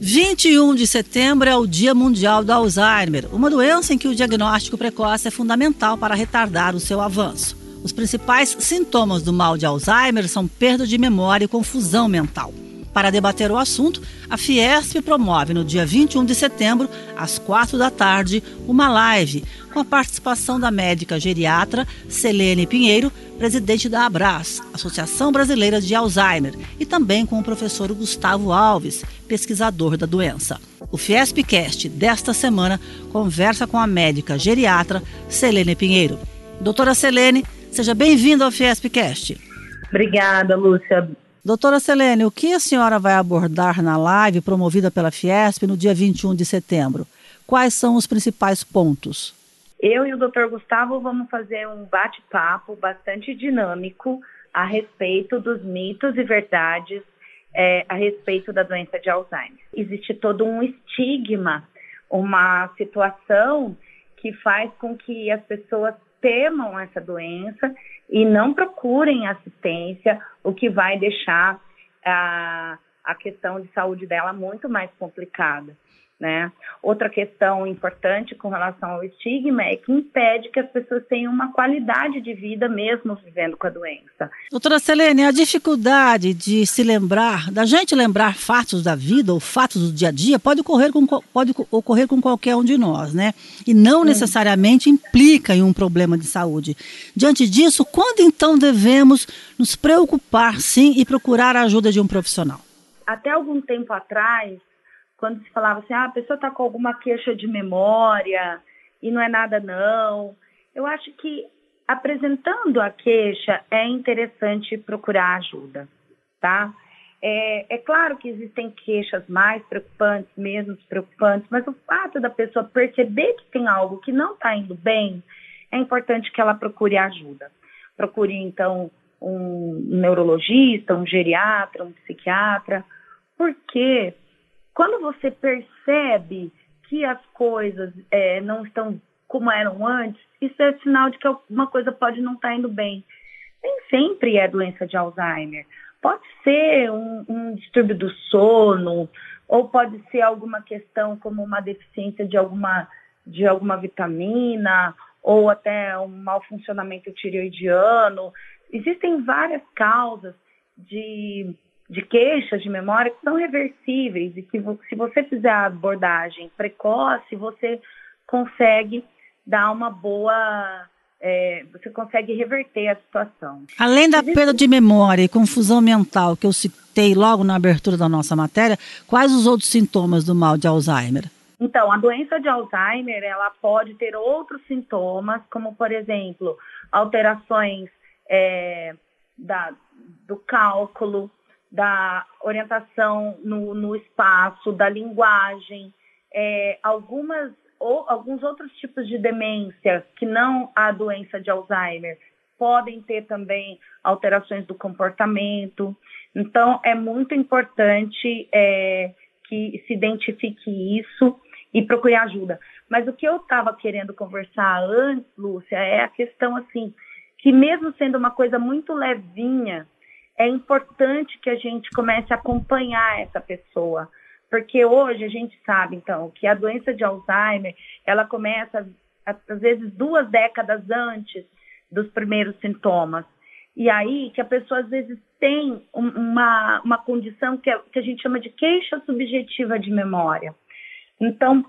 21 de setembro é o Dia Mundial do Alzheimer, uma doença em que o diagnóstico precoce é fundamental para retardar o seu avanço. Os principais sintomas do mal de Alzheimer são perda de memória e confusão mental. Para debater o assunto, a Fiesp promove no dia 21 de setembro, às quatro da tarde, uma live com a participação da médica geriatra Selene Pinheiro, presidente da Abras, Associação Brasileira de Alzheimer, e também com o professor Gustavo Alves, pesquisador da doença. O Fiespcast desta semana conversa com a médica geriatra Selene Pinheiro. Doutora Selene, seja bem-vinda ao Fiespcast. Obrigada, Lúcia. Doutora Selene, o que a senhora vai abordar na live promovida pela Fiesp no dia 21 de setembro? Quais são os principais pontos? Eu e o doutor Gustavo vamos fazer um bate-papo bastante dinâmico a respeito dos mitos e verdades é, a respeito da doença de Alzheimer. Existe todo um estigma, uma situação que faz com que as pessoas temam essa doença e não procurem assistência, o que vai deixar a, a questão de saúde dela muito mais complicada. Né? Outra questão importante com relação ao estigma é que impede que as pessoas tenham uma qualidade de vida mesmo vivendo com a doença. Doutora Selene, a dificuldade de se lembrar, da gente lembrar fatos da vida ou fatos do dia a dia, pode ocorrer com, pode ocorrer com qualquer um de nós, né? E não necessariamente implica em um problema de saúde. Diante disso, quando então devemos nos preocupar, sim, e procurar a ajuda de um profissional? Até algum tempo atrás, quando se falava assim, ah, a pessoa está com alguma queixa de memória e não é nada não. Eu acho que apresentando a queixa é interessante procurar ajuda, tá? É, é, claro que existem queixas mais preocupantes, menos preocupantes, mas o fato da pessoa perceber que tem algo que não está indo bem, é importante que ela procure ajuda. Procure, então, um neurologista, um geriatra, um psiquiatra, porque quando você percebe que as coisas é, não estão como eram antes, isso é sinal de que alguma coisa pode não estar tá indo bem. Nem sempre é doença de Alzheimer. Pode ser um, um distúrbio do sono, ou pode ser alguma questão como uma deficiência de alguma, de alguma vitamina, ou até um mau funcionamento tireoidiano. Existem várias causas de de queixas de memória que são reversíveis e que se você fizer a abordagem precoce, você consegue dar uma boa. É, você consegue reverter a situação. Além da perda de memória e confusão mental que eu citei logo na abertura da nossa matéria, quais os outros sintomas do mal de Alzheimer? Então, a doença de Alzheimer, ela pode ter outros sintomas, como, por exemplo, alterações é, da, do cálculo, da orientação no, no espaço, da linguagem, é, algumas ou alguns outros tipos de demência que não a doença de Alzheimer podem ter também alterações do comportamento. Então, é muito importante é, que se identifique isso e procure ajuda. Mas o que eu estava querendo conversar antes, Lúcia, é a questão assim, que mesmo sendo uma coisa muito levinha, é importante que a gente comece a acompanhar essa pessoa, porque hoje a gente sabe, então, que a doença de Alzheimer, ela começa, às vezes, duas décadas antes dos primeiros sintomas. E aí que a pessoa, às vezes, tem uma, uma condição que, é, que a gente chama de queixa subjetiva de memória. Então,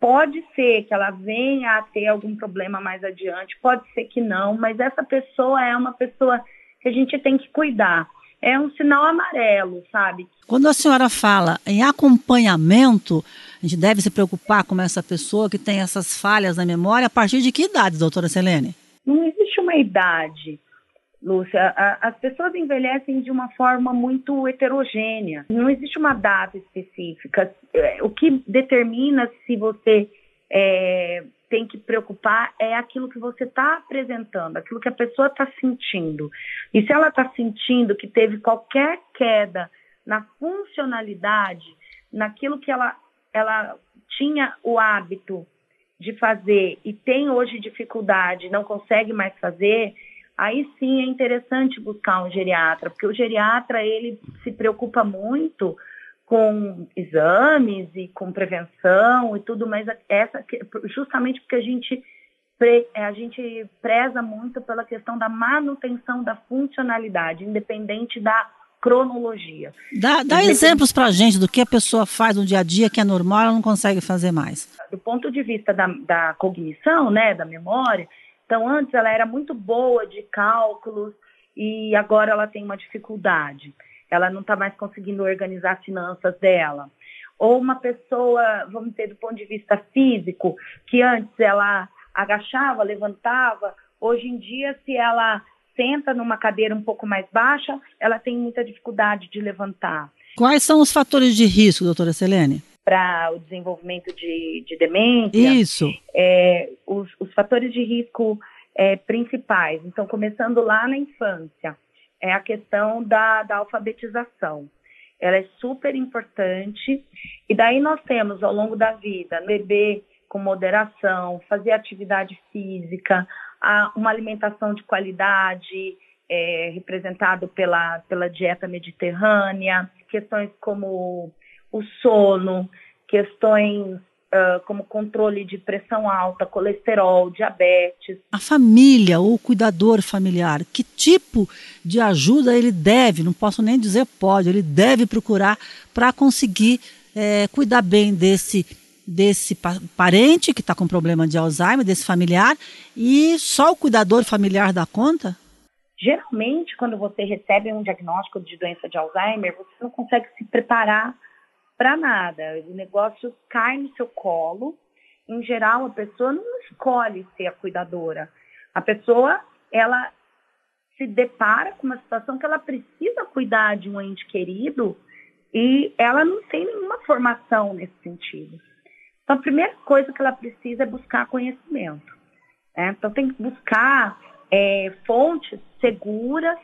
pode ser que ela venha a ter algum problema mais adiante, pode ser que não, mas essa pessoa é uma pessoa que a gente tem que cuidar. É um sinal amarelo, sabe? Quando a senhora fala em acompanhamento, a gente deve se preocupar com essa pessoa que tem essas falhas na memória a partir de que idade, doutora Selene? Não existe uma idade. Lúcia, as pessoas envelhecem de uma forma muito heterogênea. Não existe uma data específica. É, o que determina se você é, tem que preocupar é aquilo que você está apresentando, aquilo que a pessoa está sentindo. E se ela está sentindo que teve qualquer queda na funcionalidade, naquilo que ela, ela tinha o hábito de fazer e tem hoje dificuldade, não consegue mais fazer, aí sim é interessante buscar um geriatra, porque o geriatra ele se preocupa muito com exames e com prevenção e tudo, mas essa justamente porque a gente a gente preza muito pela questão da manutenção da funcionalidade, independente da cronologia. Dá, dá exemplos para a gente do que a pessoa faz no dia a dia que é normal, ela não consegue fazer mais. Do ponto de vista da, da cognição, né, da memória, então antes ela era muito boa de cálculos e agora ela tem uma dificuldade ela não está mais conseguindo organizar as finanças dela. Ou uma pessoa, vamos dizer, do ponto de vista físico, que antes ela agachava, levantava, hoje em dia, se ela senta numa cadeira um pouco mais baixa, ela tem muita dificuldade de levantar. Quais são os fatores de risco, doutora Selene? Para o desenvolvimento de, de demência. Isso. É, os, os fatores de risco é, principais. Então, começando lá na infância, é a questão da, da alfabetização. Ela é super importante. E daí nós temos, ao longo da vida, beber com moderação, fazer atividade física, uma alimentação de qualidade, é, representado pela, pela dieta mediterrânea, questões como o sono, questões uh, como controle de pressão alta, colesterol, diabetes. A família ou o cuidador familiar, que tipo de ajuda ele deve, não posso nem dizer pode, ele deve procurar para conseguir é, cuidar bem desse desse parente que está com problema de Alzheimer, desse familiar, e só o cuidador familiar dá conta? Geralmente, quando você recebe um diagnóstico de doença de Alzheimer, você não consegue se preparar para nada. O negócio cai no seu colo. Em geral, a pessoa não escolhe ser a cuidadora. A pessoa, ela se depara com uma situação que ela precisa cuidar de um ente querido e ela não tem nenhuma formação nesse sentido. Então, a primeira coisa que ela precisa é buscar conhecimento. Né? Então, tem que buscar é, fontes seguras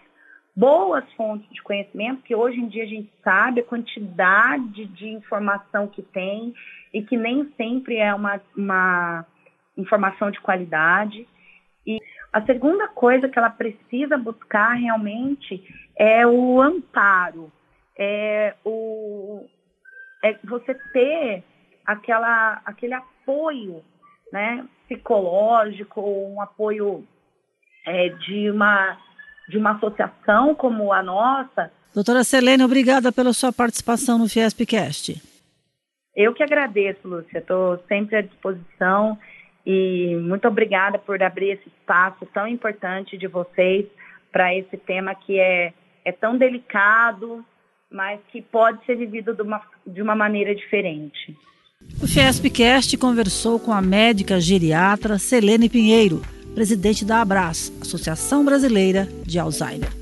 boas fontes de conhecimento, que hoje em dia a gente sabe a quantidade de informação que tem e que nem sempre é uma, uma informação de qualidade. E a segunda coisa que ela precisa buscar realmente é o amparo, é, o, é você ter aquela, aquele apoio né, psicológico, um apoio é, de uma de uma associação como a nossa. Doutora Selene, obrigada pela sua participação no Fiespcast. Eu que agradeço, Lúcia. Estou sempre à disposição e muito obrigada por abrir esse espaço tão importante de vocês para esse tema que é, é tão delicado, mas que pode ser vivido de uma, de uma maneira diferente. O Fiespcast conversou com a médica geriatra Selene Pinheiro presidente da Abras, Associação Brasileira de Alzheimer.